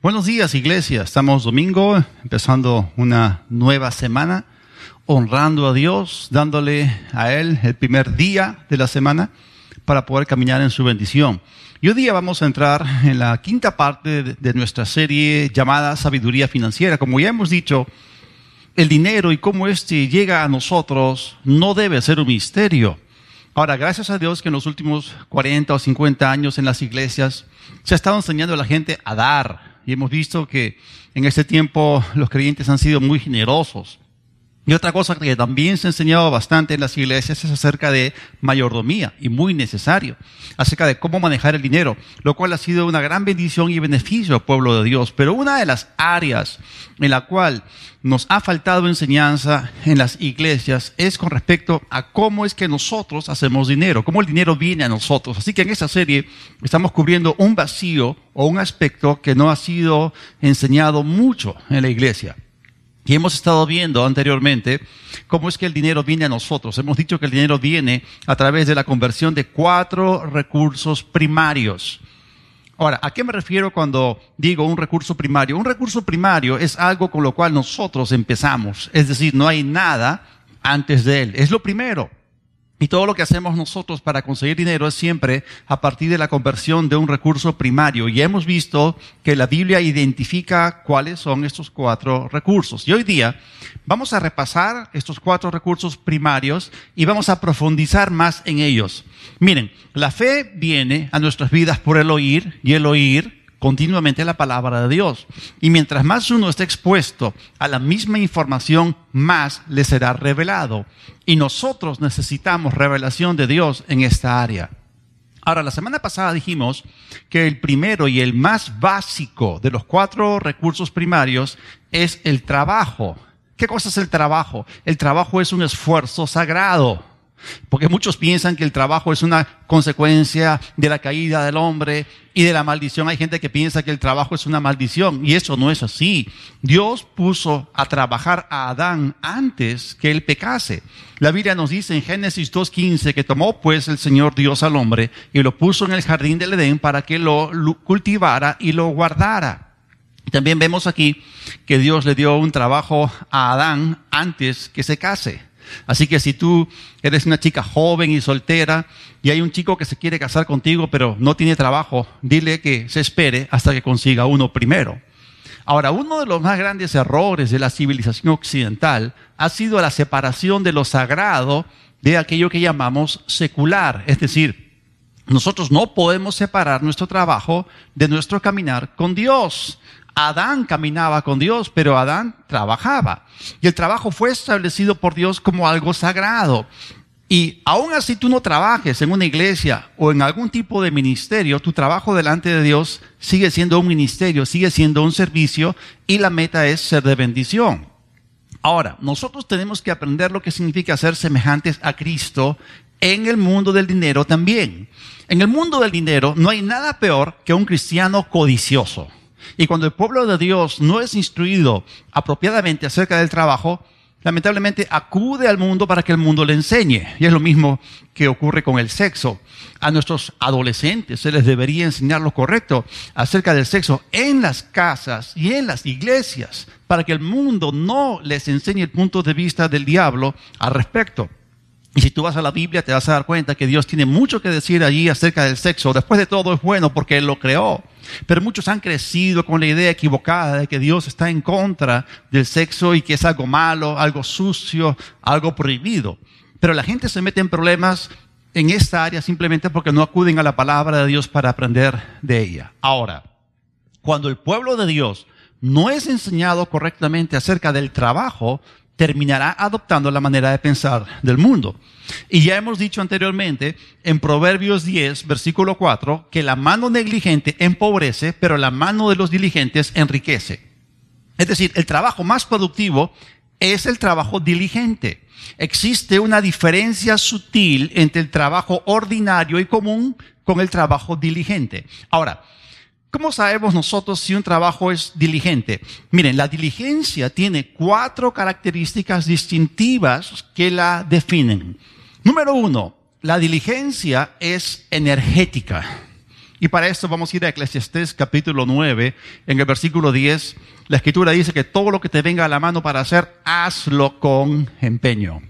Buenos días, iglesia. Estamos domingo, empezando una nueva semana, honrando a Dios, dándole a Él el primer día de la semana para poder caminar en su bendición. Y hoy día vamos a entrar en la quinta parte de nuestra serie llamada Sabiduría Financiera. Como ya hemos dicho, el dinero y cómo éste llega a nosotros no debe ser un misterio. Ahora, gracias a Dios que en los últimos 40 o 50 años en las iglesias se ha estado enseñando a la gente a dar, y hemos visto que en este tiempo los creyentes han sido muy generosos. Y otra cosa que también se ha enseñado bastante en las iglesias es acerca de mayordomía y muy necesario, acerca de cómo manejar el dinero, lo cual ha sido una gran bendición y beneficio al pueblo de Dios. Pero una de las áreas en la cual nos ha faltado enseñanza en las iglesias es con respecto a cómo es que nosotros hacemos dinero, cómo el dinero viene a nosotros. Así que en esta serie estamos cubriendo un vacío o un aspecto que no ha sido enseñado mucho en la iglesia. Y hemos estado viendo anteriormente cómo es que el dinero viene a nosotros. Hemos dicho que el dinero viene a través de la conversión de cuatro recursos primarios. Ahora, ¿a qué me refiero cuando digo un recurso primario? Un recurso primario es algo con lo cual nosotros empezamos. Es decir, no hay nada antes de él. Es lo primero. Y todo lo que hacemos nosotros para conseguir dinero es siempre a partir de la conversión de un recurso primario. Y hemos visto que la Biblia identifica cuáles son estos cuatro recursos. Y hoy día vamos a repasar estos cuatro recursos primarios y vamos a profundizar más en ellos. Miren, la fe viene a nuestras vidas por el oír y el oír continuamente la palabra de Dios. Y mientras más uno esté expuesto a la misma información, más le será revelado. Y nosotros necesitamos revelación de Dios en esta área. Ahora, la semana pasada dijimos que el primero y el más básico de los cuatro recursos primarios es el trabajo. ¿Qué cosa es el trabajo? El trabajo es un esfuerzo sagrado. Porque muchos piensan que el trabajo es una consecuencia de la caída del hombre y de la maldición. Hay gente que piensa que el trabajo es una maldición y eso no es así. Dios puso a trabajar a Adán antes que él pecase. La Biblia nos dice en Génesis 2.15 que tomó pues el Señor Dios al hombre y lo puso en el jardín del Edén para que lo cultivara y lo guardara. También vemos aquí que Dios le dio un trabajo a Adán antes que se case. Así que si tú eres una chica joven y soltera y hay un chico que se quiere casar contigo pero no tiene trabajo, dile que se espere hasta que consiga uno primero. Ahora, uno de los más grandes errores de la civilización occidental ha sido la separación de lo sagrado de aquello que llamamos secular. Es decir, nosotros no podemos separar nuestro trabajo de nuestro caminar con Dios. Adán caminaba con Dios, pero Adán trabajaba. Y el trabajo fue establecido por Dios como algo sagrado. Y aún así tú no trabajes en una iglesia o en algún tipo de ministerio, tu trabajo delante de Dios sigue siendo un ministerio, sigue siendo un servicio y la meta es ser de bendición. Ahora, nosotros tenemos que aprender lo que significa ser semejantes a Cristo en el mundo del dinero también. En el mundo del dinero no hay nada peor que un cristiano codicioso. Y cuando el pueblo de Dios no es instruido apropiadamente acerca del trabajo, lamentablemente acude al mundo para que el mundo le enseñe. Y es lo mismo que ocurre con el sexo. A nuestros adolescentes se les debería enseñar lo correcto acerca del sexo en las casas y en las iglesias, para que el mundo no les enseñe el punto de vista del diablo al respecto. Y si tú vas a la Biblia te vas a dar cuenta que Dios tiene mucho que decir allí acerca del sexo. Después de todo es bueno porque Él lo creó. Pero muchos han crecido con la idea equivocada de que Dios está en contra del sexo y que es algo malo, algo sucio, algo prohibido. Pero la gente se mete en problemas en esta área simplemente porque no acuden a la palabra de Dios para aprender de ella. Ahora, cuando el pueblo de Dios no es enseñado correctamente acerca del trabajo, terminará adoptando la manera de pensar del mundo. Y ya hemos dicho anteriormente en Proverbios 10, versículo 4, que la mano negligente empobrece, pero la mano de los diligentes enriquece. Es decir, el trabajo más productivo es el trabajo diligente. Existe una diferencia sutil entre el trabajo ordinario y común con el trabajo diligente. Ahora, ¿Cómo sabemos nosotros si un trabajo es diligente? Miren, la diligencia tiene cuatro características distintivas que la definen. Número uno, la diligencia es energética. Y para esto vamos a ir a Eclesiastés capítulo 9, en el versículo 10. La escritura dice que todo lo que te venga a la mano para hacer, hazlo con empeño.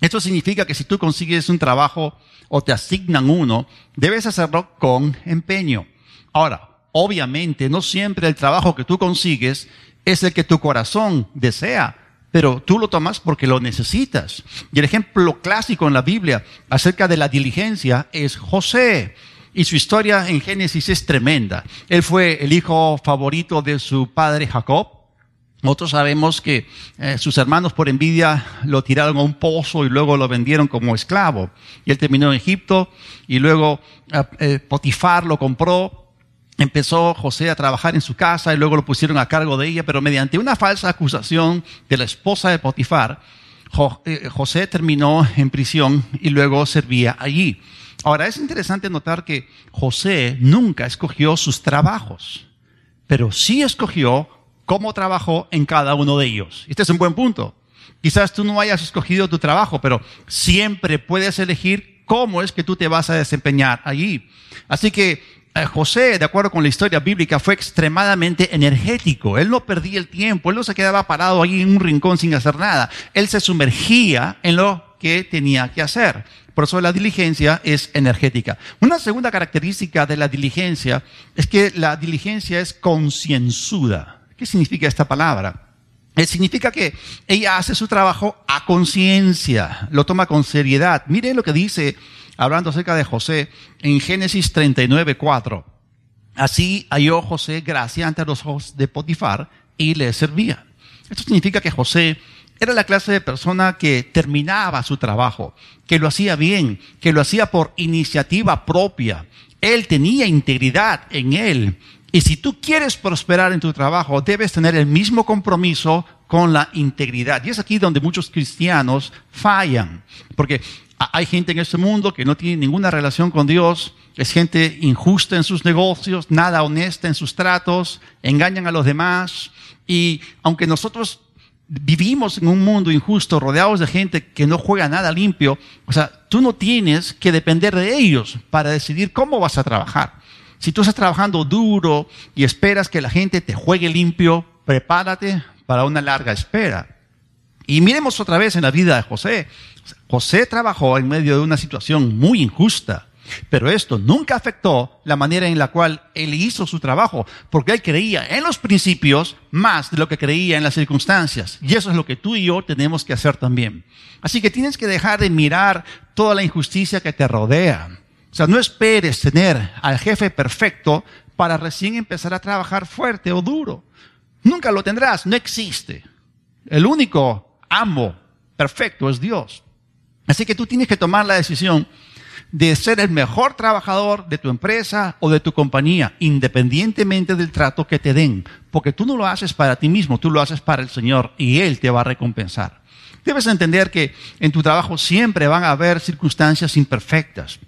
Esto significa que si tú consigues un trabajo o te asignan uno, debes hacerlo con empeño. Ahora, obviamente, no siempre el trabajo que tú consigues es el que tu corazón desea, pero tú lo tomas porque lo necesitas. Y el ejemplo clásico en la Biblia acerca de la diligencia es José. Y su historia en Génesis es tremenda. Él fue el hijo favorito de su padre Jacob. Otros sabemos que eh, sus hermanos por envidia lo tiraron a un pozo y luego lo vendieron como esclavo. Y él terminó en Egipto y luego eh, eh, Potifar lo compró empezó José a trabajar en su casa y luego lo pusieron a cargo de ella, pero mediante una falsa acusación de la esposa de Potifar, eh, José terminó en prisión y luego servía allí. Ahora es interesante notar que José nunca escogió sus trabajos, pero sí escogió cómo trabajó en cada uno de ellos. Este es un buen punto. Quizás tú no hayas escogido tu trabajo, pero siempre puedes elegir cómo es que tú te vas a desempeñar allí. Así que José, de acuerdo con la historia bíblica, fue extremadamente energético. Él no perdía el tiempo, él no se quedaba parado ahí en un rincón sin hacer nada. Él se sumergía en lo que tenía que hacer. Por eso la diligencia es energética. Una segunda característica de la diligencia es que la diligencia es concienzuda. ¿Qué significa esta palabra? Eh, significa que ella hace su trabajo a conciencia, lo toma con seriedad. Mire lo que dice hablando acerca de José en Génesis 39, 4. Así halló José gracia ante los ojos de Potifar y le servía. Esto significa que José era la clase de persona que terminaba su trabajo, que lo hacía bien, que lo hacía por iniciativa propia. Él tenía integridad en él. Y si tú quieres prosperar en tu trabajo, debes tener el mismo compromiso con la integridad. Y es aquí donde muchos cristianos fallan. Porque hay gente en este mundo que no tiene ninguna relación con Dios, es gente injusta en sus negocios, nada honesta en sus tratos, engañan a los demás. Y aunque nosotros vivimos en un mundo injusto, rodeados de gente que no juega nada limpio, o sea, tú no tienes que depender de ellos para decidir cómo vas a trabajar. Si tú estás trabajando duro y esperas que la gente te juegue limpio, prepárate para una larga espera. Y miremos otra vez en la vida de José. José trabajó en medio de una situación muy injusta, pero esto nunca afectó la manera en la cual él hizo su trabajo, porque él creía en los principios más de lo que creía en las circunstancias. Y eso es lo que tú y yo tenemos que hacer también. Así que tienes que dejar de mirar toda la injusticia que te rodea. O sea, no esperes tener al jefe perfecto para recién empezar a trabajar fuerte o duro. Nunca lo tendrás, no existe. El único amo perfecto es Dios. Así que tú tienes que tomar la decisión de ser el mejor trabajador de tu empresa o de tu compañía, independientemente del trato que te den, porque tú no lo haces para ti mismo, tú lo haces para el Señor y Él te va a recompensar. Debes entender que en tu trabajo siempre van a haber circunstancias imperfectas.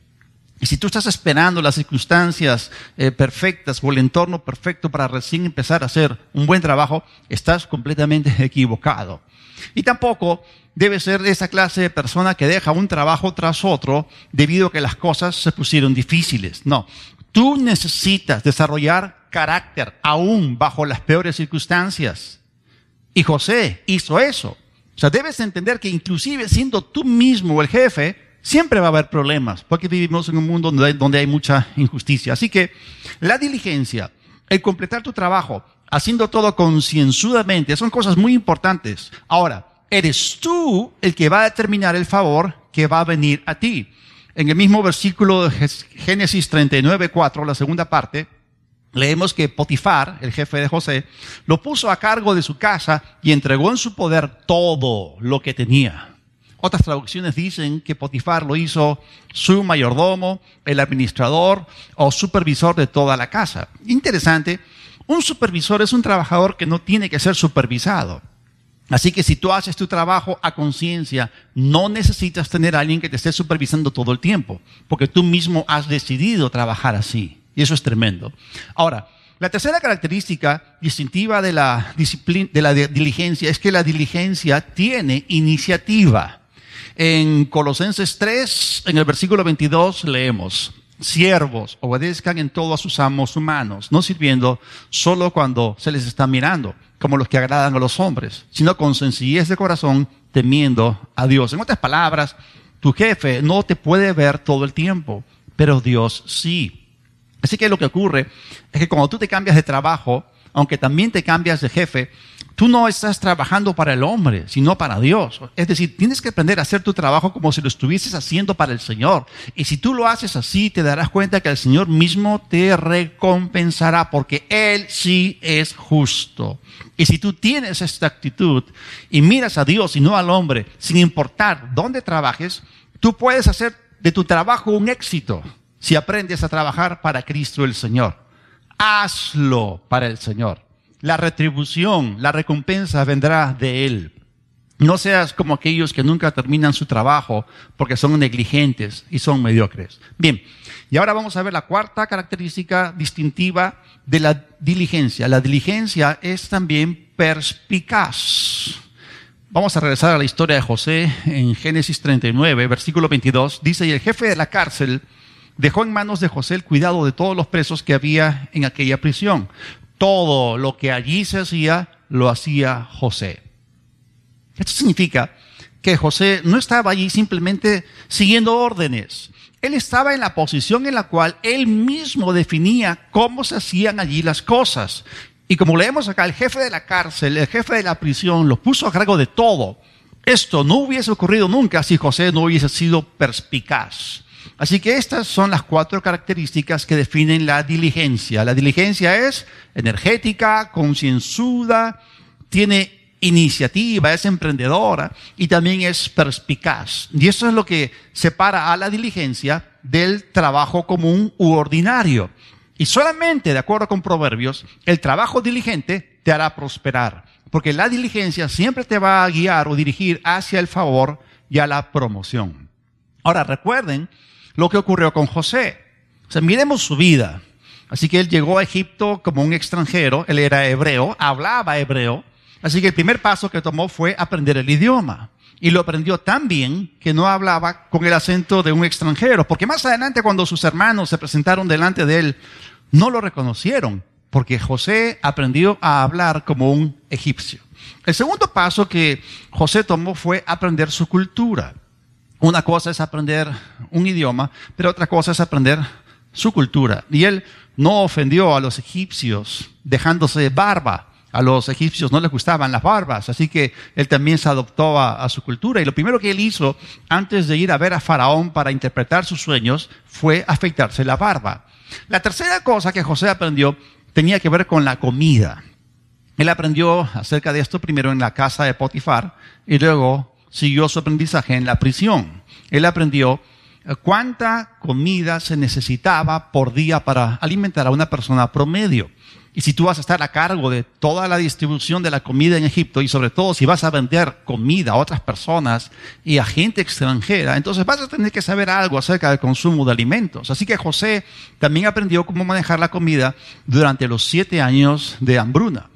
Y si tú estás esperando las circunstancias eh, perfectas o el entorno perfecto para recién empezar a hacer un buen trabajo, estás completamente equivocado. Y tampoco debe ser esa clase de persona que deja un trabajo tras otro debido a que las cosas se pusieron difíciles. No, tú necesitas desarrollar carácter aún bajo las peores circunstancias. Y José hizo eso. O sea, debes entender que inclusive siendo tú mismo el jefe, siempre va a haber problemas, porque vivimos en un mundo donde hay, donde hay mucha injusticia. Así que la diligencia, el completar tu trabajo, haciendo todo concienzudamente, son cosas muy importantes. Ahora, eres tú el que va a determinar el favor que va a venir a ti. En el mismo versículo de Génesis 39, 4, la segunda parte, leemos que Potifar, el jefe de José, lo puso a cargo de su casa y entregó en su poder todo lo que tenía. Otras traducciones dicen que Potifar lo hizo su mayordomo, el administrador o supervisor de toda la casa. Interesante, un supervisor es un trabajador que no tiene que ser supervisado. Así que si tú haces tu trabajo a conciencia, no necesitas tener a alguien que te esté supervisando todo el tiempo, porque tú mismo has decidido trabajar así. Y eso es tremendo. Ahora, la tercera característica distintiva de la, disciplina, de la diligencia es que la diligencia tiene iniciativa. En Colosenses 3, en el versículo 22, leemos, Siervos, obedezcan en todo a sus amos humanos, no sirviendo solo cuando se les está mirando, como los que agradan a los hombres, sino con sencillez de corazón, temiendo a Dios. En otras palabras, tu jefe no te puede ver todo el tiempo, pero Dios sí. Así que lo que ocurre es que cuando tú te cambias de trabajo, aunque también te cambias de jefe, tú no estás trabajando para el hombre, sino para Dios. Es decir, tienes que aprender a hacer tu trabajo como si lo estuvieses haciendo para el Señor. Y si tú lo haces así, te darás cuenta que el Señor mismo te recompensará, porque Él sí es justo. Y si tú tienes esta actitud y miras a Dios y no al hombre, sin importar dónde trabajes, tú puedes hacer de tu trabajo un éxito si aprendes a trabajar para Cristo el Señor. Hazlo para el Señor. La retribución, la recompensa vendrá de Él. No seas como aquellos que nunca terminan su trabajo porque son negligentes y son mediocres. Bien, y ahora vamos a ver la cuarta característica distintiva de la diligencia. La diligencia es también perspicaz. Vamos a regresar a la historia de José en Génesis 39, versículo 22. Dice, y el jefe de la cárcel dejó en manos de José el cuidado de todos los presos que había en aquella prisión. Todo lo que allí se hacía, lo hacía José. Esto significa que José no estaba allí simplemente siguiendo órdenes. Él estaba en la posición en la cual él mismo definía cómo se hacían allí las cosas. Y como leemos acá, el jefe de la cárcel, el jefe de la prisión, lo puso a cargo de todo. Esto no hubiese ocurrido nunca si José no hubiese sido perspicaz. Así que estas son las cuatro características que definen la diligencia. La diligencia es energética, concienzuda, tiene iniciativa, es emprendedora y también es perspicaz. Y eso es lo que separa a la diligencia del trabajo común u ordinario. Y solamente, de acuerdo con Proverbios, el trabajo diligente te hará prosperar. Porque la diligencia siempre te va a guiar o dirigir hacia el favor y a la promoción. Ahora recuerden lo que ocurrió con José. O sea, miremos su vida. Así que él llegó a Egipto como un extranjero, él era hebreo, hablaba hebreo, así que el primer paso que tomó fue aprender el idioma. Y lo aprendió tan bien que no hablaba con el acento de un extranjero, porque más adelante cuando sus hermanos se presentaron delante de él, no lo reconocieron, porque José aprendió a hablar como un egipcio. El segundo paso que José tomó fue aprender su cultura. Una cosa es aprender un idioma, pero otra cosa es aprender su cultura. Y él no ofendió a los egipcios dejándose barba. A los egipcios no les gustaban las barbas, así que él también se adoptó a, su cultura. Y lo primero que él hizo antes de ir a ver a Faraón para interpretar sus sueños fue afeitarse la barba. La tercera cosa que José aprendió tenía que ver con la comida. Él aprendió acerca de esto primero en la casa de Potifar y luego siguió su aprendizaje en la prisión. Él aprendió eh, cuánta comida se necesitaba por día para alimentar a una persona promedio. Y si tú vas a estar a cargo de toda la distribución de la comida en Egipto y sobre todo si vas a vender comida a otras personas y a gente extranjera, entonces vas a tener que saber algo acerca del consumo de alimentos. Así que José también aprendió cómo manejar la comida durante los siete años de hambruna.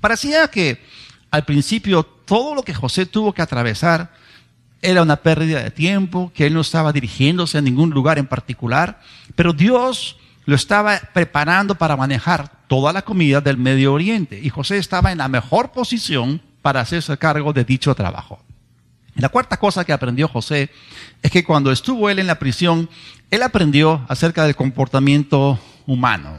Parecía que al principio todo lo que José tuvo que atravesar era una pérdida de tiempo, que él no estaba dirigiéndose a ningún lugar en particular, pero Dios lo estaba preparando para manejar toda la comida del Medio Oriente y José estaba en la mejor posición para hacerse cargo de dicho trabajo. la cuarta cosa que aprendió José es que cuando estuvo él en la prisión, él aprendió acerca del comportamiento humano.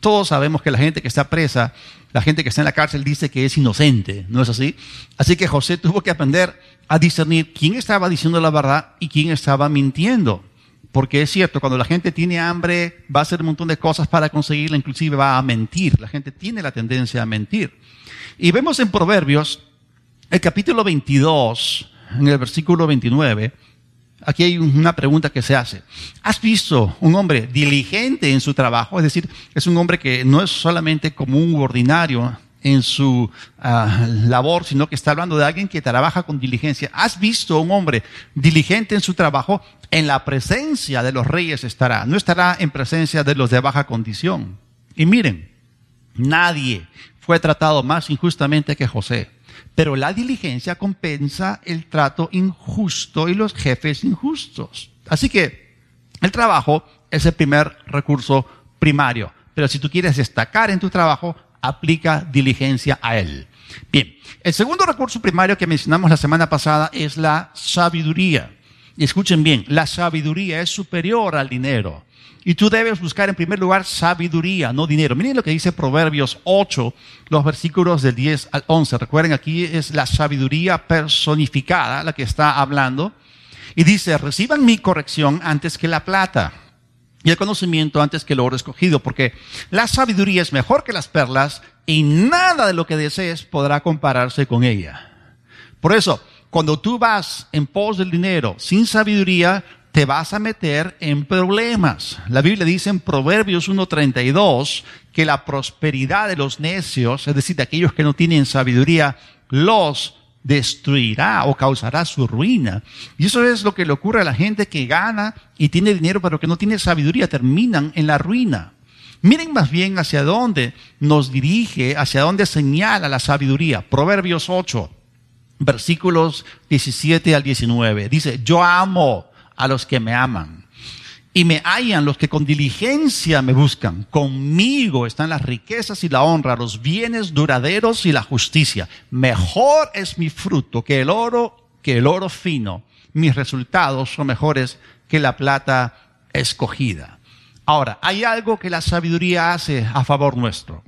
Todos sabemos que la gente que está presa la gente que está en la cárcel dice que es inocente, ¿no es así? Así que José tuvo que aprender a discernir quién estaba diciendo la verdad y quién estaba mintiendo. Porque es cierto, cuando la gente tiene hambre, va a hacer un montón de cosas para conseguirla, inclusive va a mentir. La gente tiene la tendencia a mentir. Y vemos en Proverbios, el capítulo 22, en el versículo 29, aquí hay una pregunta que se hace. ¿Has visto un hombre diligente en su trabajo? Es decir, es un hombre que no es solamente como un ordinario en su uh, labor, sino que está hablando de alguien que trabaja con diligencia. ¿Has visto un hombre diligente en su trabajo? En la presencia de los reyes estará, no estará en presencia de los de baja condición. Y miren, nadie fue tratado más injustamente que José. Pero la diligencia compensa el trato injusto y los jefes injustos. Así que el trabajo es el primer recurso primario. Pero si tú quieres destacar en tu trabajo, aplica diligencia a él. Bien, el segundo recurso primario que mencionamos la semana pasada es la sabiduría. Y escuchen bien, la sabiduría es superior al dinero. Y tú debes buscar en primer lugar sabiduría, no dinero. Miren lo que dice Proverbios 8, los versículos del 10 al 11. Recuerden, aquí es la sabiduría personificada la que está hablando. Y dice, reciban mi corrección antes que la plata y el conocimiento antes que el oro escogido, porque la sabiduría es mejor que las perlas y nada de lo que desees podrá compararse con ella. Por eso, cuando tú vas en pos del dinero sin sabiduría, te vas a meter en problemas. La Biblia dice en Proverbios 1.32 que la prosperidad de los necios, es decir, de aquellos que no tienen sabiduría, los destruirá o causará su ruina. Y eso es lo que le ocurre a la gente que gana y tiene dinero pero que no tiene sabiduría, terminan en la ruina. Miren más bien hacia dónde nos dirige, hacia dónde señala la sabiduría. Proverbios 8, versículos 17 al 19. Dice, yo amo a los que me aman. Y me hallan los que con diligencia me buscan. Conmigo están las riquezas y la honra, los bienes duraderos y la justicia. Mejor es mi fruto que el oro, que el oro fino. Mis resultados son mejores que la plata escogida. Ahora, hay algo que la sabiduría hace a favor nuestro.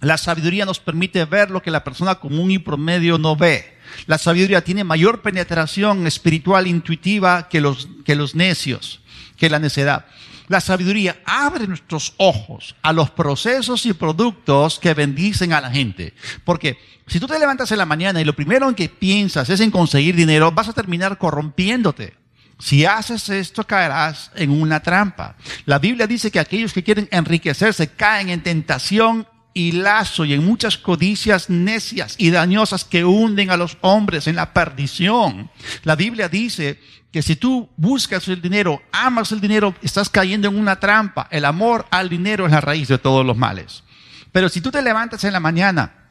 La sabiduría nos permite ver lo que la persona común y promedio no ve. La sabiduría tiene mayor penetración espiritual intuitiva que los, que los necios, que la necedad. La sabiduría abre nuestros ojos a los procesos y productos que bendicen a la gente. Porque si tú te levantas en la mañana y lo primero en que piensas es en conseguir dinero, vas a terminar corrompiéndote. Si haces esto, caerás en una trampa. La Biblia dice que aquellos que quieren enriquecerse caen en tentación y lazo y en muchas codicias necias y dañosas que hunden a los hombres en la perdición. La Biblia dice que si tú buscas el dinero, amas el dinero, estás cayendo en una trampa. El amor al dinero es la raíz de todos los males. Pero si tú te levantas en la mañana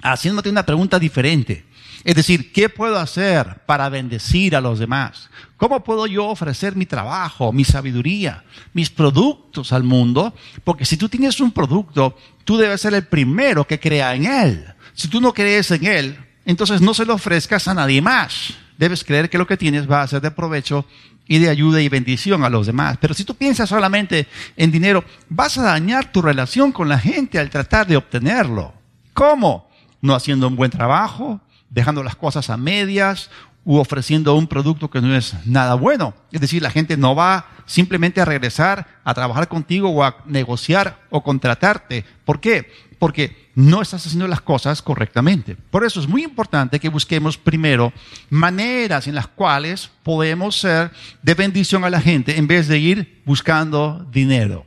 haciéndote una pregunta diferente, es decir, ¿qué puedo hacer para bendecir a los demás? ¿Cómo puedo yo ofrecer mi trabajo, mi sabiduría, mis productos al mundo? Porque si tú tienes un producto, tú debes ser el primero que crea en él. Si tú no crees en él, entonces no se lo ofrezcas a nadie más. Debes creer que lo que tienes va a ser de provecho y de ayuda y bendición a los demás. Pero si tú piensas solamente en dinero, vas a dañar tu relación con la gente al tratar de obtenerlo. ¿Cómo? No haciendo un buen trabajo, dejando las cosas a medias u ofreciendo un producto que no es nada bueno. Es decir, la gente no va simplemente a regresar a trabajar contigo o a negociar o contratarte. ¿Por qué? Porque no estás haciendo las cosas correctamente. Por eso es muy importante que busquemos primero maneras en las cuales podemos ser de bendición a la gente en vez de ir buscando dinero.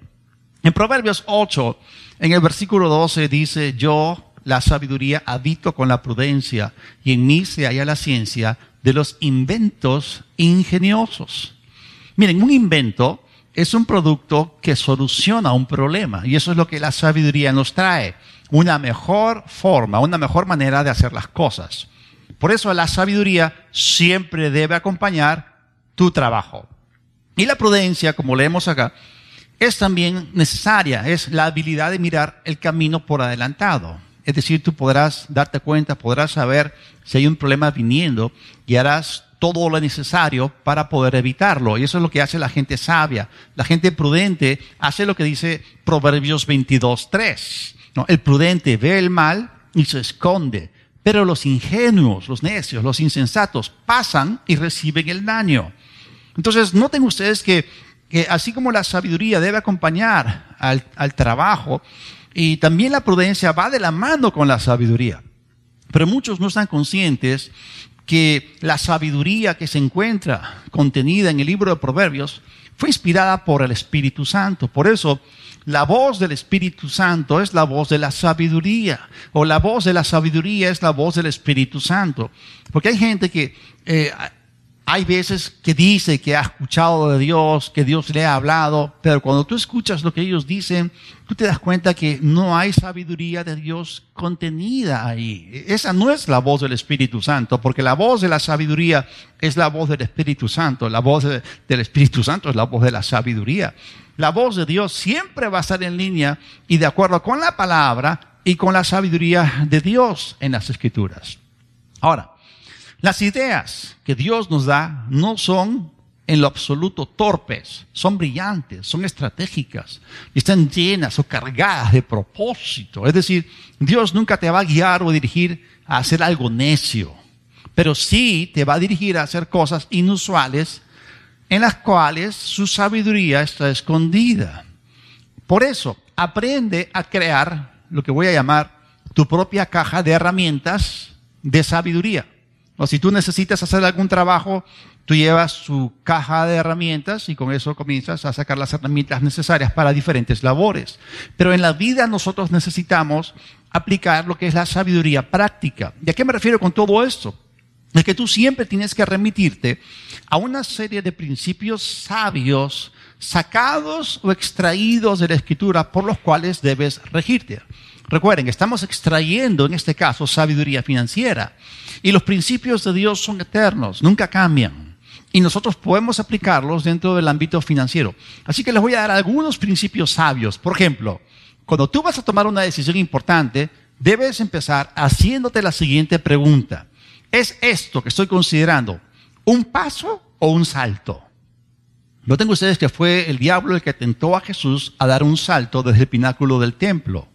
En Proverbios 8, en el versículo 12 dice, yo la sabiduría habito con la prudencia y en mí se halla la ciencia de los inventos ingeniosos. Miren, un invento es un producto que soluciona un problema y eso es lo que la sabiduría nos trae, una mejor forma, una mejor manera de hacer las cosas. Por eso la sabiduría siempre debe acompañar tu trabajo. Y la prudencia, como leemos acá, es también necesaria, es la habilidad de mirar el camino por adelantado. Es decir, tú podrás darte cuenta, podrás saber si hay un problema viniendo y harás todo lo necesario para poder evitarlo. Y eso es lo que hace la gente sabia. La gente prudente hace lo que dice Proverbios 22.3. ¿no? El prudente ve el mal y se esconde. Pero los ingenuos, los necios, los insensatos pasan y reciben el daño. Entonces, noten ustedes que, así como la sabiduría debe acompañar al, al trabajo, y también la prudencia va de la mano con la sabiduría. Pero muchos no están conscientes que la sabiduría que se encuentra contenida en el libro de Proverbios fue inspirada por el Espíritu Santo. Por eso, la voz del Espíritu Santo es la voz de la sabiduría, o la voz de la sabiduría es la voz del Espíritu Santo. Porque hay gente que eh, hay veces que dice que ha escuchado de Dios, que Dios le ha hablado, pero cuando tú escuchas lo que ellos dicen, tú te das cuenta que no hay sabiduría de Dios contenida ahí. Esa no es la voz del Espíritu Santo, porque la voz de la sabiduría es la voz del Espíritu Santo. La voz del Espíritu Santo es la voz de la sabiduría. La voz de Dios siempre va a estar en línea y de acuerdo con la palabra y con la sabiduría de Dios en las Escrituras. Ahora, las ideas que Dios nos da no son en lo absoluto torpes, son brillantes, son estratégicas, y están llenas o cargadas de propósito. Es decir, Dios nunca te va a guiar o dirigir a hacer algo necio, pero sí te va a dirigir a hacer cosas inusuales en las cuales su sabiduría está escondida. Por eso, aprende a crear lo que voy a llamar tu propia caja de herramientas de sabiduría. O si tú necesitas hacer algún trabajo, tú llevas tu caja de herramientas y con eso comienzas a sacar las herramientas necesarias para diferentes labores. Pero en la vida nosotros necesitamos aplicar lo que es la sabiduría práctica. ¿Y a qué me refiero con todo esto? Es que tú siempre tienes que remitirte a una serie de principios sabios sacados o extraídos de la escritura por los cuales debes regirte. Recuerden, estamos extrayendo en este caso sabiduría financiera. Y los principios de Dios son eternos, nunca cambian. Y nosotros podemos aplicarlos dentro del ámbito financiero. Así que les voy a dar algunos principios sabios. Por ejemplo, cuando tú vas a tomar una decisión importante, debes empezar haciéndote la siguiente pregunta. ¿Es esto que estoy considerando un paso o un salto? No tengo ustedes que fue el diablo el que tentó a Jesús a dar un salto desde el pináculo del templo.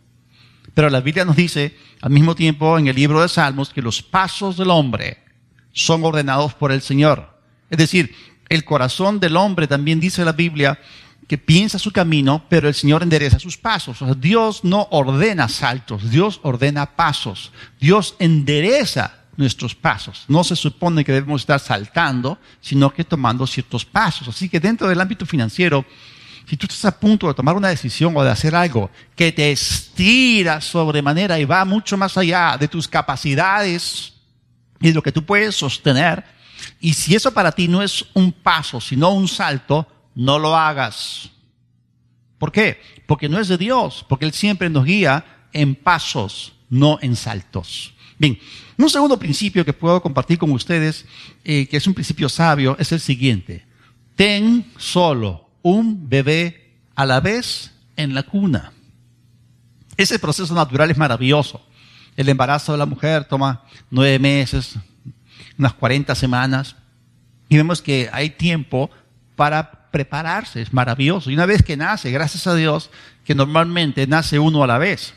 Pero la Biblia nos dice al mismo tiempo en el libro de Salmos que los pasos del hombre son ordenados por el Señor. Es decir, el corazón del hombre también dice la Biblia que piensa su camino, pero el Señor endereza sus pasos. Dios no ordena saltos, Dios ordena pasos. Dios endereza nuestros pasos. No se supone que debemos estar saltando, sino que tomando ciertos pasos. Así que dentro del ámbito financiero, si tú estás a punto de tomar una decisión o de hacer algo que te estira sobremanera y va mucho más allá de tus capacidades y de lo que tú puedes sostener, y si eso para ti no es un paso, sino un salto, no lo hagas. ¿Por qué? Porque no es de Dios, porque Él siempre nos guía en pasos, no en saltos. Bien, un segundo principio que puedo compartir con ustedes, eh, que es un principio sabio, es el siguiente. Ten solo un bebé a la vez en la cuna. Ese proceso natural es maravilloso. El embarazo de la mujer toma nueve meses, unas cuarenta semanas, y vemos que hay tiempo para prepararse, es maravilloso. Y una vez que nace, gracias a Dios, que normalmente nace uno a la vez.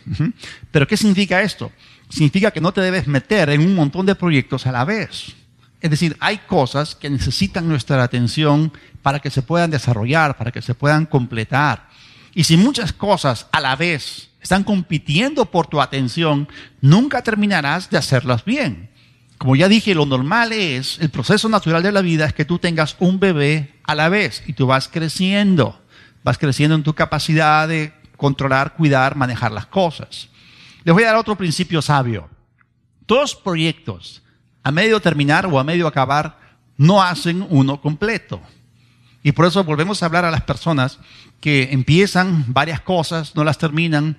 Pero ¿qué significa esto? Significa que no te debes meter en un montón de proyectos a la vez. Es decir, hay cosas que necesitan nuestra atención para que se puedan desarrollar, para que se puedan completar. Y si muchas cosas a la vez están compitiendo por tu atención, nunca terminarás de hacerlas bien. Como ya dije, lo normal es, el proceso natural de la vida es que tú tengas un bebé a la vez y tú vas creciendo, vas creciendo en tu capacidad de controlar, cuidar, manejar las cosas. Les voy a dar otro principio sabio. Todos proyectos a medio terminar o a medio acabar no hacen uno completo. Y por eso volvemos a hablar a las personas que empiezan varias cosas, no las terminan,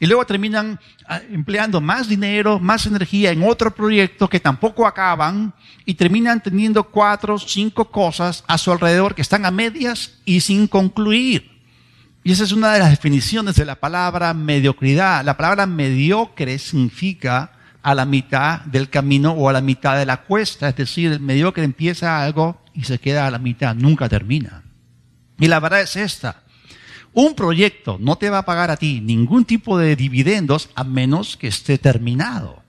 y luego terminan ah, empleando más dinero, más energía en otro proyecto que tampoco acaban, y terminan teniendo cuatro, cinco cosas a su alrededor que están a medias y sin concluir. Y esa es una de las definiciones de la palabra mediocridad. La palabra mediocre significa a la mitad del camino o a la mitad de la cuesta, es decir, el mediocre empieza algo y se queda a la mitad, nunca termina. Y la verdad es esta. Un proyecto no te va a pagar a ti ningún tipo de dividendos a menos que esté terminado.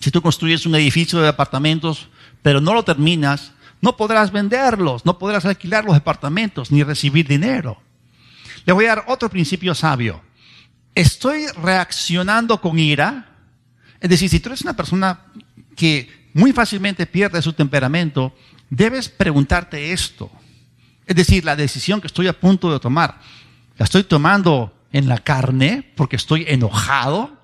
Si tú construyes un edificio de apartamentos, pero no lo terminas, no podrás venderlos, no podrás alquilar los departamentos ni recibir dinero. Le voy a dar otro principio sabio. Estoy reaccionando con ira. Es decir, si tú eres una persona que muy fácilmente pierde su temperamento, debes preguntarte esto. Es decir, la decisión que estoy a punto de tomar, ¿la estoy tomando en la carne porque estoy enojado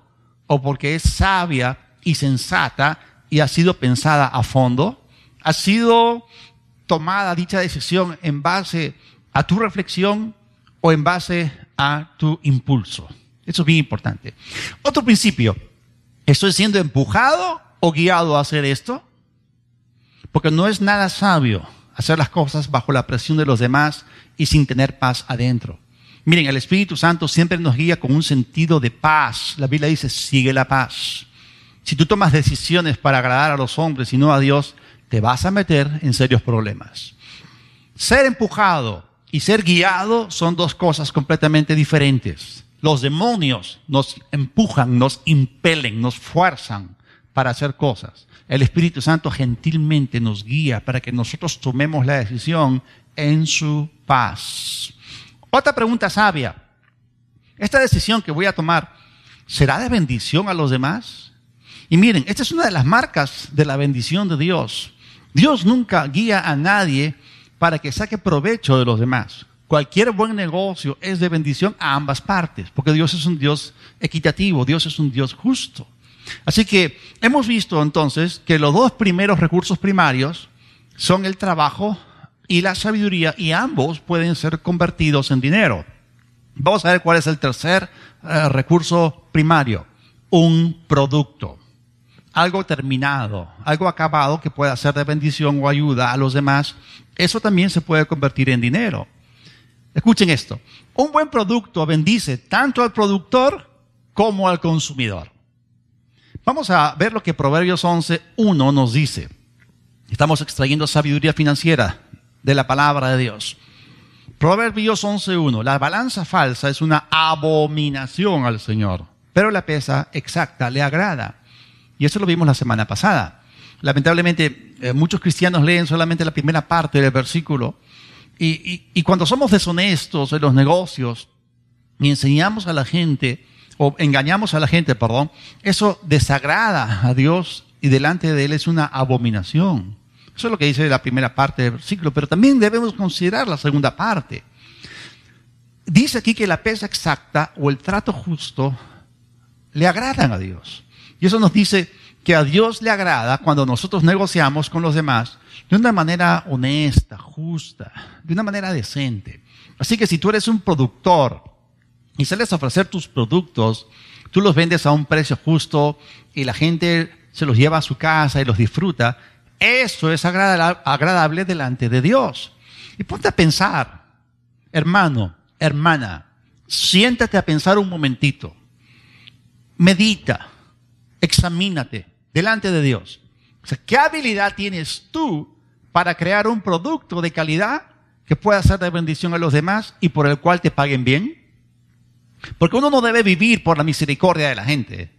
o porque es sabia y sensata y ha sido pensada a fondo? ¿Ha sido tomada dicha decisión en base a tu reflexión o en base a tu impulso. Eso es bien importante. Otro principio, ¿estoy siendo empujado o guiado a hacer esto? Porque no es nada sabio hacer las cosas bajo la presión de los demás y sin tener paz adentro. Miren, el Espíritu Santo siempre nos guía con un sentido de paz. La Biblia dice, sigue la paz. Si tú tomas decisiones para agradar a los hombres y no a Dios, te vas a meter en serios problemas. Ser empujado y ser guiado son dos cosas completamente diferentes. Los demonios nos empujan, nos impelen, nos fuerzan para hacer cosas. El Espíritu Santo gentilmente nos guía para que nosotros tomemos la decisión en su paz. Otra pregunta sabia. ¿Esta decisión que voy a tomar será de bendición a los demás? Y miren, esta es una de las marcas de la bendición de Dios. Dios nunca guía a nadie para que saque provecho de los demás. Cualquier buen negocio es de bendición a ambas partes, porque Dios es un Dios equitativo, Dios es un Dios justo. Así que hemos visto entonces que los dos primeros recursos primarios son el trabajo y la sabiduría, y ambos pueden ser convertidos en dinero. Vamos a ver cuál es el tercer eh, recurso primario, un producto, algo terminado, algo acabado que pueda ser de bendición o ayuda a los demás. Eso también se puede convertir en dinero. Escuchen esto, un buen producto bendice tanto al productor como al consumidor. Vamos a ver lo que Proverbios 11.1 nos dice. Estamos extrayendo sabiduría financiera de la palabra de Dios. Proverbios 11.1. La balanza falsa es una abominación al Señor, pero la pesa exacta le agrada. Y eso lo vimos la semana pasada. Lamentablemente, eh, muchos cristianos leen solamente la primera parte del versículo. Y, cuando somos deshonestos en los negocios y enseñamos a la gente, o engañamos a la gente, perdón, eso desagrada a Dios y delante de Él es una abominación. Eso es lo que dice la primera parte del versículo, pero también debemos considerar la segunda parte. Dice aquí que la pesa exacta o el trato justo le agradan a Dios. Y eso nos dice que a Dios le agrada cuando nosotros negociamos con los demás de una manera honesta, justa, de una manera decente. Así que si tú eres un productor y sales a ofrecer tus productos, tú los vendes a un precio justo y la gente se los lleva a su casa y los disfruta, eso es agradable delante de Dios. Y ponte a pensar, hermano, hermana, siéntate a pensar un momentito. Medita, examínate delante de Dios. O sea, ¿qué habilidad tienes tú para crear un producto de calidad que pueda ser de bendición a los demás y por el cual te paguen bien? Porque uno no debe vivir por la misericordia de la gente.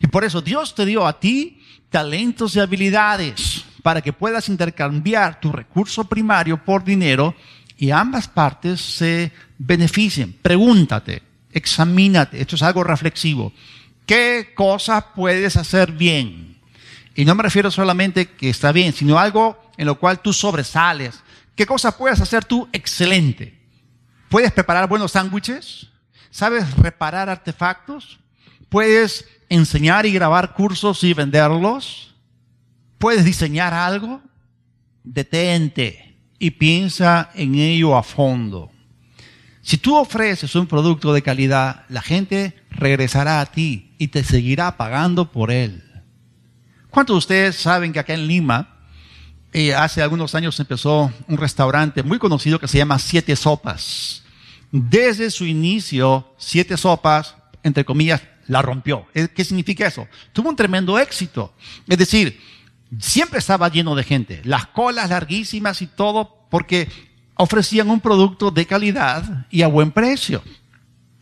Y por eso Dios te dio a ti talentos y habilidades para que puedas intercambiar tu recurso primario por dinero y ambas partes se beneficien. Pregúntate, examínate, esto es algo reflexivo. ¿Qué cosas puedes hacer bien? Y no me refiero solamente que está bien, sino algo en lo cual tú sobresales. ¿Qué cosas puedes hacer tú excelente? ¿Puedes preparar buenos sándwiches? ¿Sabes reparar artefactos? ¿Puedes enseñar y grabar cursos y venderlos? ¿Puedes diseñar algo? Detente y piensa en ello a fondo. Si tú ofreces un producto de calidad, la gente regresará a ti y te seguirá pagando por él. ¿Cuántos de ustedes saben que acá en Lima, eh, hace algunos años empezó un restaurante muy conocido que se llama Siete Sopas? Desde su inicio, Siete Sopas, entre comillas, la rompió. ¿Qué significa eso? Tuvo un tremendo éxito. Es decir, siempre estaba lleno de gente, las colas larguísimas y todo, porque ofrecían un producto de calidad y a buen precio.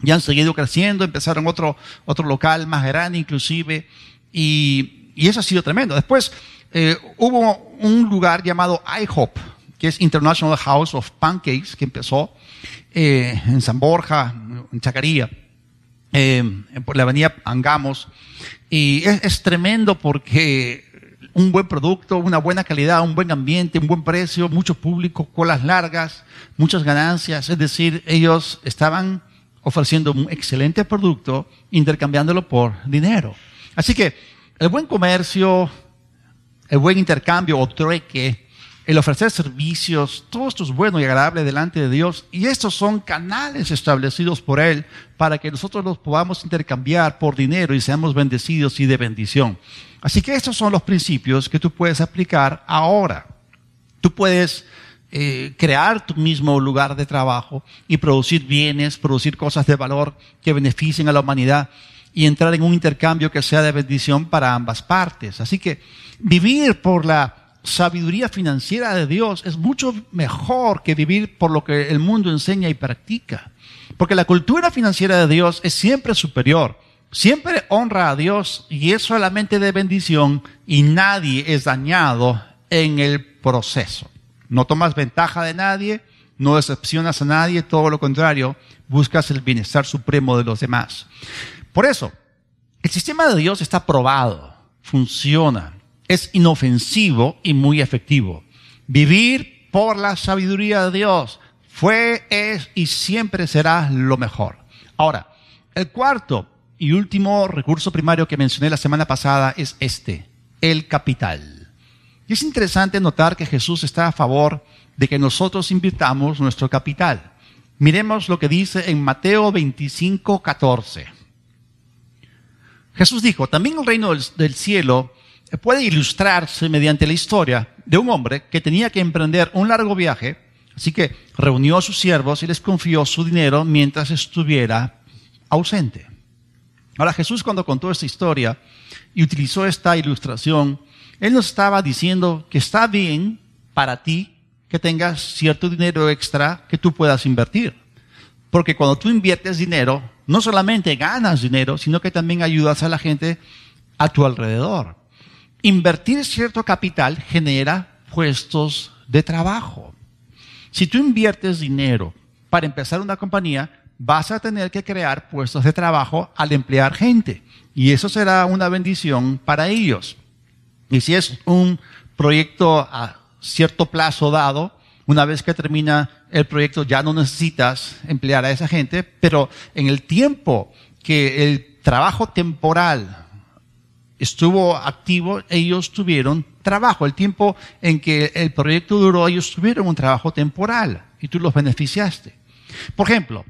Y han seguido creciendo, empezaron otro, otro local más grande inclusive, y, y eso ha sido tremendo. Después eh, hubo un lugar llamado IHOP, que es International House of Pancakes, que empezó eh, en San Borja, en Chacaría eh, por la avenida Angamos. Y es, tremendo porque un buen producto, una buena calidad, un buen ambiente, un buen precio, mucho público, colas largas, muchas ganancias. Es decir, ellos estaban ofreciendo un excelente producto, intercambiándolo por dinero. Así que el buen comercio, el buen intercambio o trueque el ofrecer servicios, todo esto es bueno y agradable delante de Dios. Y estos son canales establecidos por Él para que nosotros los podamos intercambiar por dinero y seamos bendecidos y de bendición. Así que estos son los principios que tú puedes aplicar ahora. Tú puedes eh, crear tu mismo lugar de trabajo y producir bienes, producir cosas de valor que beneficien a la humanidad y entrar en un intercambio que sea de bendición para ambas partes. Así que vivir por la sabiduría financiera de Dios es mucho mejor que vivir por lo que el mundo enseña y practica. Porque la cultura financiera de Dios es siempre superior, siempre honra a Dios y es solamente de bendición y nadie es dañado en el proceso. No tomas ventaja de nadie, no decepcionas a nadie, todo lo contrario, buscas el bienestar supremo de los demás. Por eso, el sistema de Dios está probado, funciona, es inofensivo y muy efectivo. Vivir por la sabiduría de Dios fue, es y siempre será lo mejor. Ahora, el cuarto y último recurso primario que mencioné la semana pasada es este, el capital. Y es interesante notar que Jesús está a favor de que nosotros invirtamos nuestro capital. Miremos lo que dice en Mateo 25, 14. Jesús dijo, también el reino del cielo puede ilustrarse mediante la historia de un hombre que tenía que emprender un largo viaje, así que reunió a sus siervos y les confió su dinero mientras estuviera ausente. Ahora Jesús cuando contó esta historia y utilizó esta ilustración, Él nos estaba diciendo que está bien para ti que tengas cierto dinero extra que tú puedas invertir. Porque cuando tú inviertes dinero, no solamente ganas dinero, sino que también ayudas a la gente a tu alrededor. Invertir cierto capital genera puestos de trabajo. Si tú inviertes dinero para empezar una compañía, vas a tener que crear puestos de trabajo al emplear gente. Y eso será una bendición para ellos. Y si es un proyecto a cierto plazo dado, una vez que termina el proyecto ya no necesitas emplear a esa gente, pero en el tiempo que el trabajo temporal estuvo activo, ellos tuvieron trabajo. El tiempo en que el proyecto duró, ellos tuvieron un trabajo temporal y tú los beneficiaste. Por ejemplo,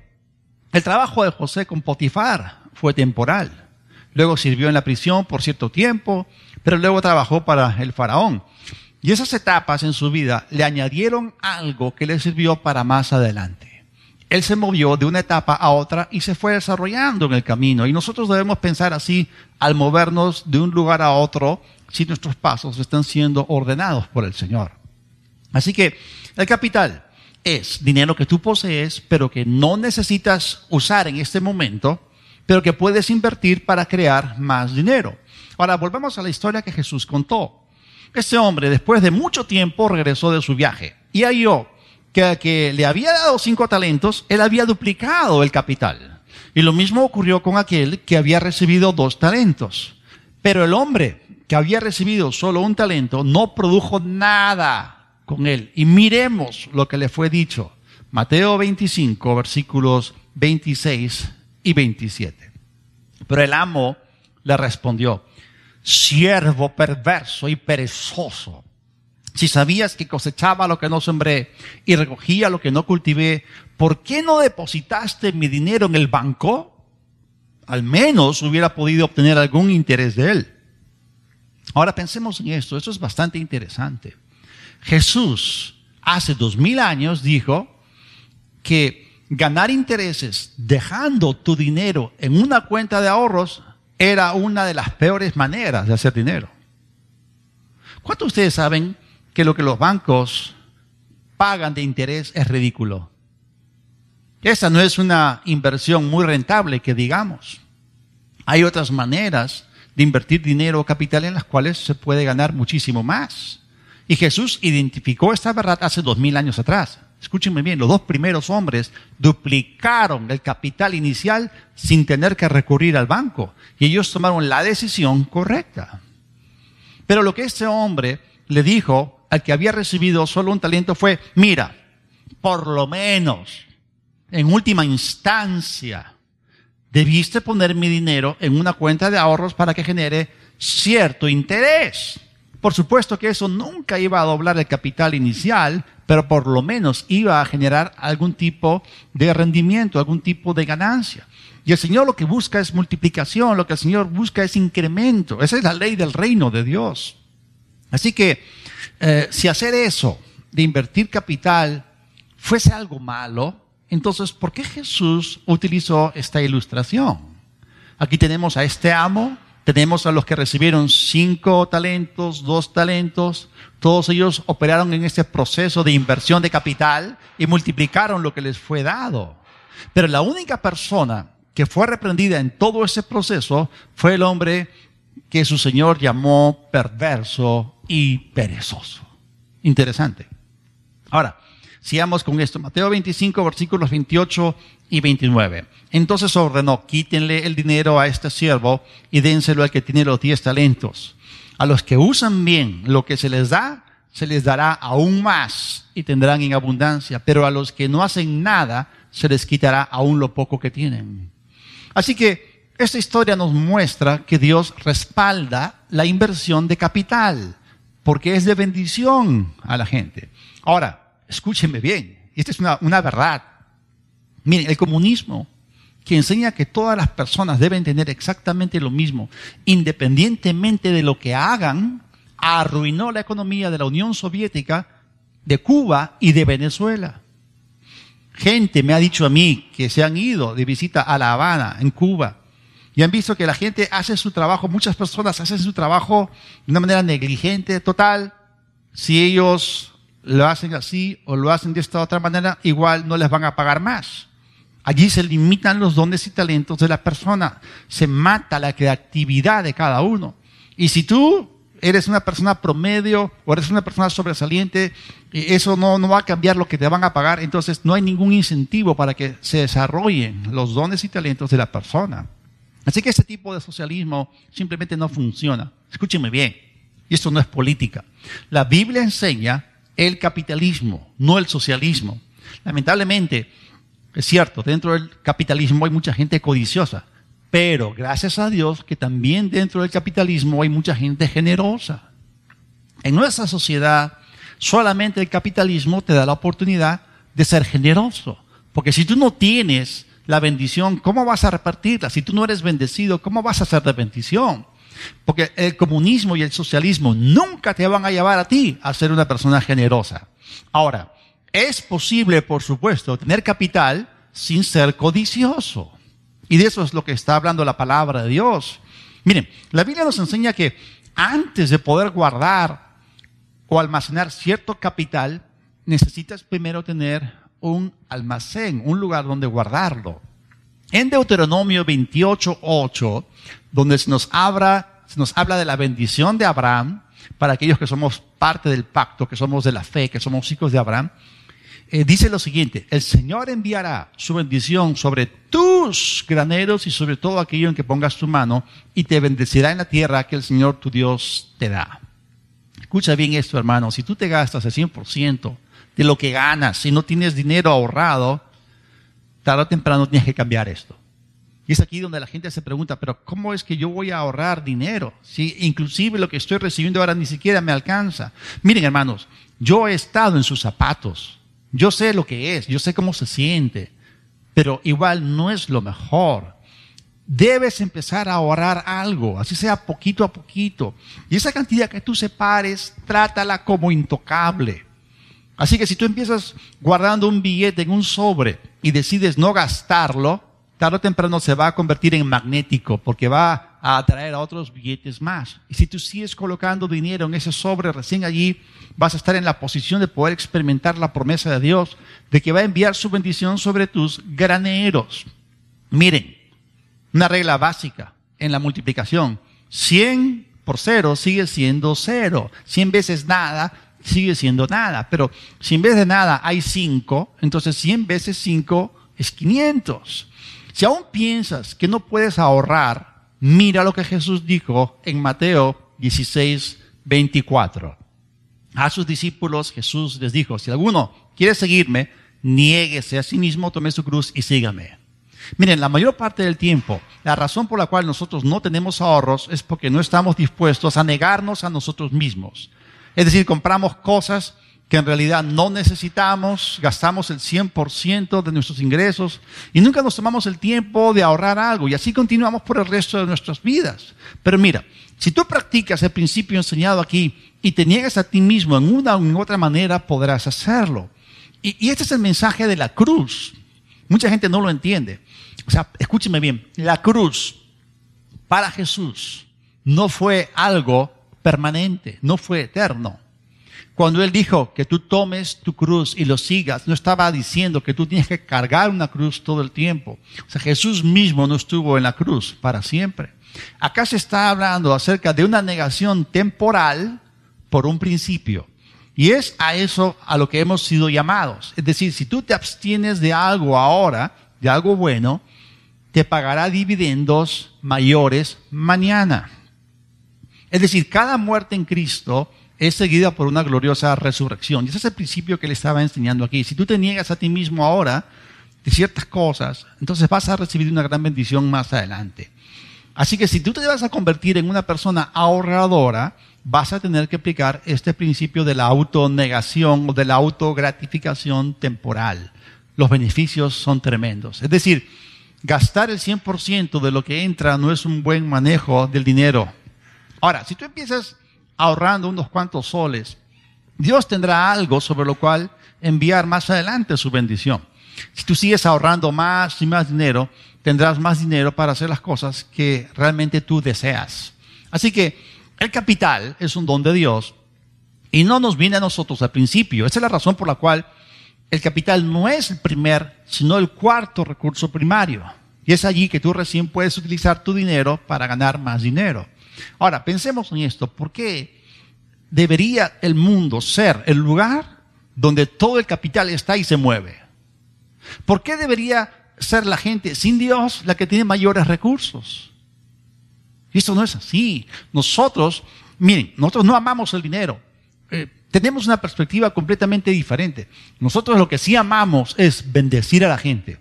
el trabajo de José con Potifar fue temporal. Luego sirvió en la prisión por cierto tiempo, pero luego trabajó para el faraón. Y esas etapas en su vida le añadieron algo que le sirvió para más adelante él se movió de una etapa a otra y se fue desarrollando en el camino. Y nosotros debemos pensar así al movernos de un lugar a otro si nuestros pasos están siendo ordenados por el Señor. Así que el capital es dinero que tú posees, pero que no necesitas usar en este momento, pero que puedes invertir para crear más dinero. Ahora, volvamos a la historia que Jesús contó. Este hombre, después de mucho tiempo, regresó de su viaje y halló que, que le había dado cinco talentos, él había duplicado el capital. Y lo mismo ocurrió con aquel que había recibido dos talentos. Pero el hombre que había recibido solo un talento no produjo nada con él. Y miremos lo que le fue dicho. Mateo 25, versículos 26 y 27. Pero el amo le respondió, siervo perverso y perezoso si sabías que cosechaba lo que no sembré y recogía lo que no cultivé, ¿por qué no depositaste mi dinero en el banco? Al menos hubiera podido obtener algún interés de él. Ahora pensemos en esto, esto es bastante interesante. Jesús hace dos mil años dijo que ganar intereses dejando tu dinero en una cuenta de ahorros era una de las peores maneras de hacer dinero. ¿Cuántos de ustedes saben que lo que los bancos pagan de interés es ridículo. Esa no es una inversión muy rentable que digamos. Hay otras maneras de invertir dinero o capital en las cuales se puede ganar muchísimo más. Y Jesús identificó esta verdad hace dos mil años atrás. Escúchenme bien, los dos primeros hombres duplicaron el capital inicial sin tener que recurrir al banco. Y ellos tomaron la decisión correcta. Pero lo que este hombre le dijo al que había recibido solo un talento fue, mira, por lo menos, en última instancia, debiste poner mi dinero en una cuenta de ahorros para que genere cierto interés. Por supuesto que eso nunca iba a doblar el capital inicial, pero por lo menos iba a generar algún tipo de rendimiento, algún tipo de ganancia. Y el Señor lo que busca es multiplicación, lo que el Señor busca es incremento. Esa es la ley del reino de Dios. Así que eh, si hacer eso, de invertir capital, fuese algo malo, entonces, ¿por qué Jesús utilizó esta ilustración? Aquí tenemos a este amo, tenemos a los que recibieron cinco talentos, dos talentos, todos ellos operaron en este proceso de inversión de capital y multiplicaron lo que les fue dado. Pero la única persona que fue reprendida en todo ese proceso fue el hombre que su Señor llamó perverso y perezoso. Interesante. Ahora, sigamos con esto. Mateo 25, versículos 28 y 29. Entonces ordenó, quítenle el dinero a este siervo y dénselo al que tiene los diez talentos. A los que usan bien lo que se les da, se les dará aún más y tendrán en abundancia, pero a los que no hacen nada, se les quitará aún lo poco que tienen. Así que esta historia nos muestra que Dios respalda la inversión de capital, porque es de bendición a la gente. Ahora, escúchenme bien, esta es una, una verdad. Miren, el comunismo, que enseña que todas las personas deben tener exactamente lo mismo, independientemente de lo que hagan, arruinó la economía de la Unión Soviética, de Cuba y de Venezuela. Gente me ha dicho a mí que se han ido de visita a La Habana, en Cuba, y han visto que la gente hace su trabajo, muchas personas hacen su trabajo de una manera negligente, total. Si ellos lo hacen así o lo hacen de esta otra manera, igual no les van a pagar más. Allí se limitan los dones y talentos de la persona, se mata la creatividad de cada uno. Y si tú eres una persona promedio o eres una persona sobresaliente, eso no, no va a cambiar lo que te van a pagar, entonces no hay ningún incentivo para que se desarrollen los dones y talentos de la persona. Así que ese tipo de socialismo simplemente no funciona. Escúcheme bien, y esto no es política. La Biblia enseña el capitalismo, no el socialismo. Lamentablemente, es cierto, dentro del capitalismo hay mucha gente codiciosa, pero gracias a Dios que también dentro del capitalismo hay mucha gente generosa. En nuestra sociedad, solamente el capitalismo te da la oportunidad de ser generoso. Porque si tú no tienes la bendición, ¿cómo vas a repartirla? Si tú no eres bendecido, ¿cómo vas a ser de bendición? Porque el comunismo y el socialismo nunca te van a llevar a ti a ser una persona generosa. Ahora, es posible, por supuesto, tener capital sin ser codicioso. Y de eso es lo que está hablando la palabra de Dios. Miren, la Biblia nos enseña que antes de poder guardar o almacenar cierto capital, necesitas primero tener un almacén, un lugar donde guardarlo. En Deuteronomio 28, 8, donde se nos, habla, se nos habla de la bendición de Abraham, para aquellos que somos parte del pacto, que somos de la fe, que somos hijos de Abraham, eh, dice lo siguiente, el Señor enviará su bendición sobre tus graneros y sobre todo aquello en que pongas tu mano y te bendecirá en la tierra que el Señor tu Dios te da. Escucha bien esto, hermano, si tú te gastas el 100% de lo que ganas, si no tienes dinero ahorrado, tarde o temprano tienes que cambiar esto. Y es aquí donde la gente se pregunta, pero ¿cómo es que yo voy a ahorrar dinero? Si inclusive lo que estoy recibiendo ahora ni siquiera me alcanza. Miren, hermanos, yo he estado en sus zapatos. Yo sé lo que es, yo sé cómo se siente, pero igual no es lo mejor. Debes empezar a ahorrar algo, así sea poquito a poquito. Y esa cantidad que tú separes, trátala como intocable. Así que si tú empiezas guardando un billete en un sobre y decides no gastarlo, tarde o temprano se va a convertir en magnético porque va a atraer a otros billetes más. Y si tú sigues colocando dinero en ese sobre recién allí, vas a estar en la posición de poder experimentar la promesa de Dios de que va a enviar su bendición sobre tus graneros. Miren, una regla básica en la multiplicación. 100 por cero sigue siendo cero. 100 veces nada sigue siendo nada. Pero si en vez de nada hay 5, entonces 100 veces 5 es 500. Si aún piensas que no puedes ahorrar, mira lo que Jesús dijo en Mateo 16, 24. A sus discípulos Jesús les dijo, si alguno quiere seguirme, niéguese a sí mismo, tome su cruz y sígame. Miren, la mayor parte del tiempo, la razón por la cual nosotros no tenemos ahorros es porque no estamos dispuestos a negarnos a nosotros mismos. Es decir, compramos cosas que en realidad no necesitamos, gastamos el 100% de nuestros ingresos y nunca nos tomamos el tiempo de ahorrar algo y así continuamos por el resto de nuestras vidas. Pero mira, si tú practicas el principio enseñado aquí y te niegas a ti mismo en una u otra manera, podrás hacerlo. Y, y este es el mensaje de la cruz. Mucha gente no lo entiende. O sea, escúcheme bien, la cruz para Jesús no fue algo permanente, no fue eterno. Cuando Él dijo que tú tomes tu cruz y lo sigas, no estaba diciendo que tú tienes que cargar una cruz todo el tiempo. O sea, Jesús mismo no estuvo en la cruz para siempre. Acá se está hablando acerca de una negación temporal por un principio. Y es a eso a lo que hemos sido llamados. Es decir, si tú te abstienes de algo ahora, de algo bueno, te pagará dividendos mayores mañana. Es decir, cada muerte en Cristo es seguida por una gloriosa resurrección. Y ese es el principio que le estaba enseñando aquí. Si tú te niegas a ti mismo ahora de ciertas cosas, entonces vas a recibir una gran bendición más adelante. Así que si tú te vas a convertir en una persona ahorradora, vas a tener que aplicar este principio de la autonegación o de la autogratificación temporal. Los beneficios son tremendos. Es decir, gastar el 100% de lo que entra no es un buen manejo del dinero. Ahora, si tú empiezas ahorrando unos cuantos soles, Dios tendrá algo sobre lo cual enviar más adelante su bendición. Si tú sigues ahorrando más y más dinero, tendrás más dinero para hacer las cosas que realmente tú deseas. Así que el capital es un don de Dios y no nos viene a nosotros al principio. Esa es la razón por la cual el capital no es el primer, sino el cuarto recurso primario. Y es allí que tú recién puedes utilizar tu dinero para ganar más dinero. Ahora, pensemos en esto. ¿Por qué debería el mundo ser el lugar donde todo el capital está y se mueve? ¿Por qué debería ser la gente sin Dios la que tiene mayores recursos? Esto no es así. Nosotros, miren, nosotros no amamos el dinero. Eh, tenemos una perspectiva completamente diferente. Nosotros lo que sí amamos es bendecir a la gente.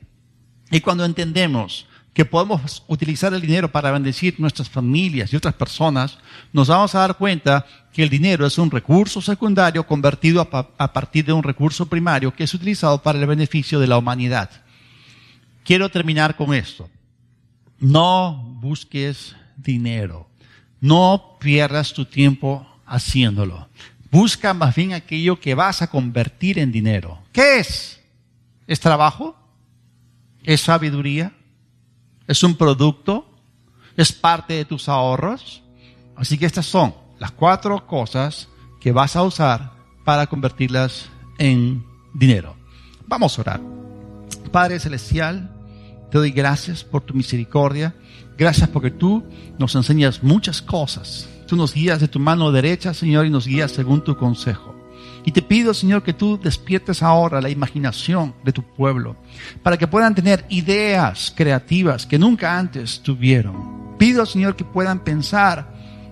Y cuando entendemos que podemos utilizar el dinero para bendecir nuestras familias y otras personas, nos vamos a dar cuenta que el dinero es un recurso secundario convertido a, partir de un recurso primario que es utilizado para el beneficio de la humanidad. Quiero terminar con esto. No busques dinero. No pierdas tu tiempo haciéndolo. Busca más bien aquello que vas a convertir en dinero. ¿Qué es? ¿Es trabajo? ¿Es sabiduría? Es un producto, es parte de tus ahorros. Así que estas son las cuatro cosas que vas a usar para convertirlas en dinero. Vamos a orar. Padre Celestial, te doy gracias por tu misericordia. Gracias porque tú nos enseñas muchas cosas. Tú nos guías de tu mano derecha, Señor, y nos guías según tu consejo. Y te pido, Señor, que tú despiertes ahora la imaginación de tu pueblo para que puedan tener ideas creativas que nunca antes tuvieron. Pido, Señor, que puedan pensar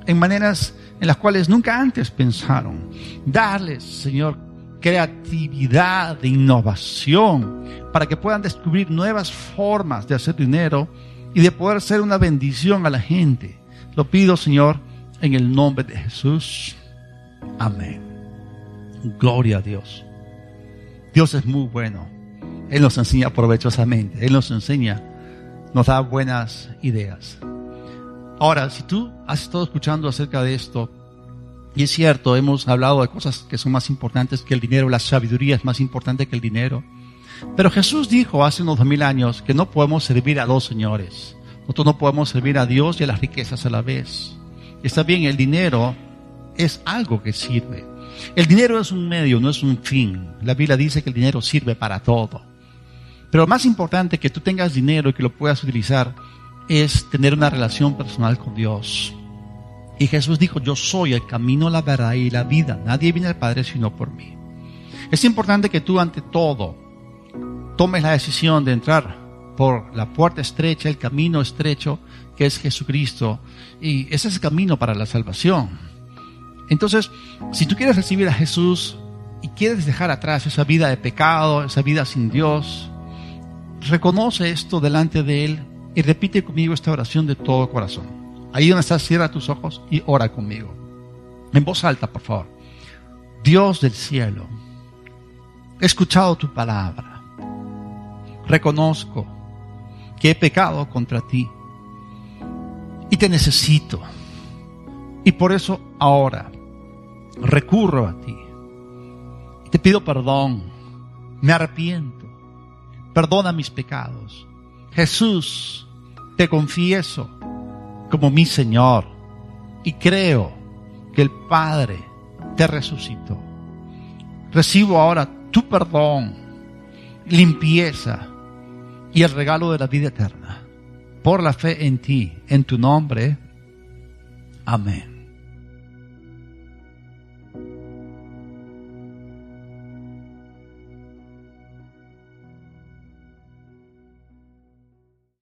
en maneras en las cuales nunca antes pensaron. Darles, Señor, creatividad, de innovación, para que puedan descubrir nuevas formas de hacer dinero y de poder ser una bendición a la gente. Lo pido, Señor, en el nombre de Jesús. Amén. Gloria a Dios. Dios es muy bueno. Él nos enseña provechosamente. Él nos enseña, nos da buenas ideas. Ahora, si tú has estado escuchando acerca de esto, y es cierto, hemos hablado de cosas que son más importantes que el dinero, la sabiduría es más importante que el dinero. Pero Jesús dijo hace unos dos mil años que no podemos servir a dos señores. Nosotros no podemos servir a Dios y a las riquezas a la vez. Está bien, el dinero es algo que sirve. El dinero es un medio, no es un fin. La Biblia dice que el dinero sirve para todo. Pero más importante que tú tengas dinero y que lo puedas utilizar es tener una relación personal con Dios. Y Jesús dijo, yo soy el camino, la verdad y la vida. Nadie viene al Padre sino por mí. Es importante que tú ante todo tomes la decisión de entrar por la puerta estrecha, el camino estrecho que es Jesucristo. Y ese es el camino para la salvación. Entonces, si tú quieres recibir a Jesús y quieres dejar atrás esa vida de pecado, esa vida sin Dios, reconoce esto delante de Él y repite conmigo esta oración de todo corazón. Ahí donde estás, cierra tus ojos y ora conmigo. En voz alta, por favor. Dios del cielo, he escuchado tu palabra. Reconozco que he pecado contra ti y te necesito. Y por eso ahora recurro a ti. Te pido perdón. Me arrepiento. Perdona mis pecados. Jesús, te confieso como mi Señor y creo que el Padre te resucitó. Recibo ahora tu perdón, limpieza y el regalo de la vida eterna. Por la fe en ti, en tu nombre. Amén.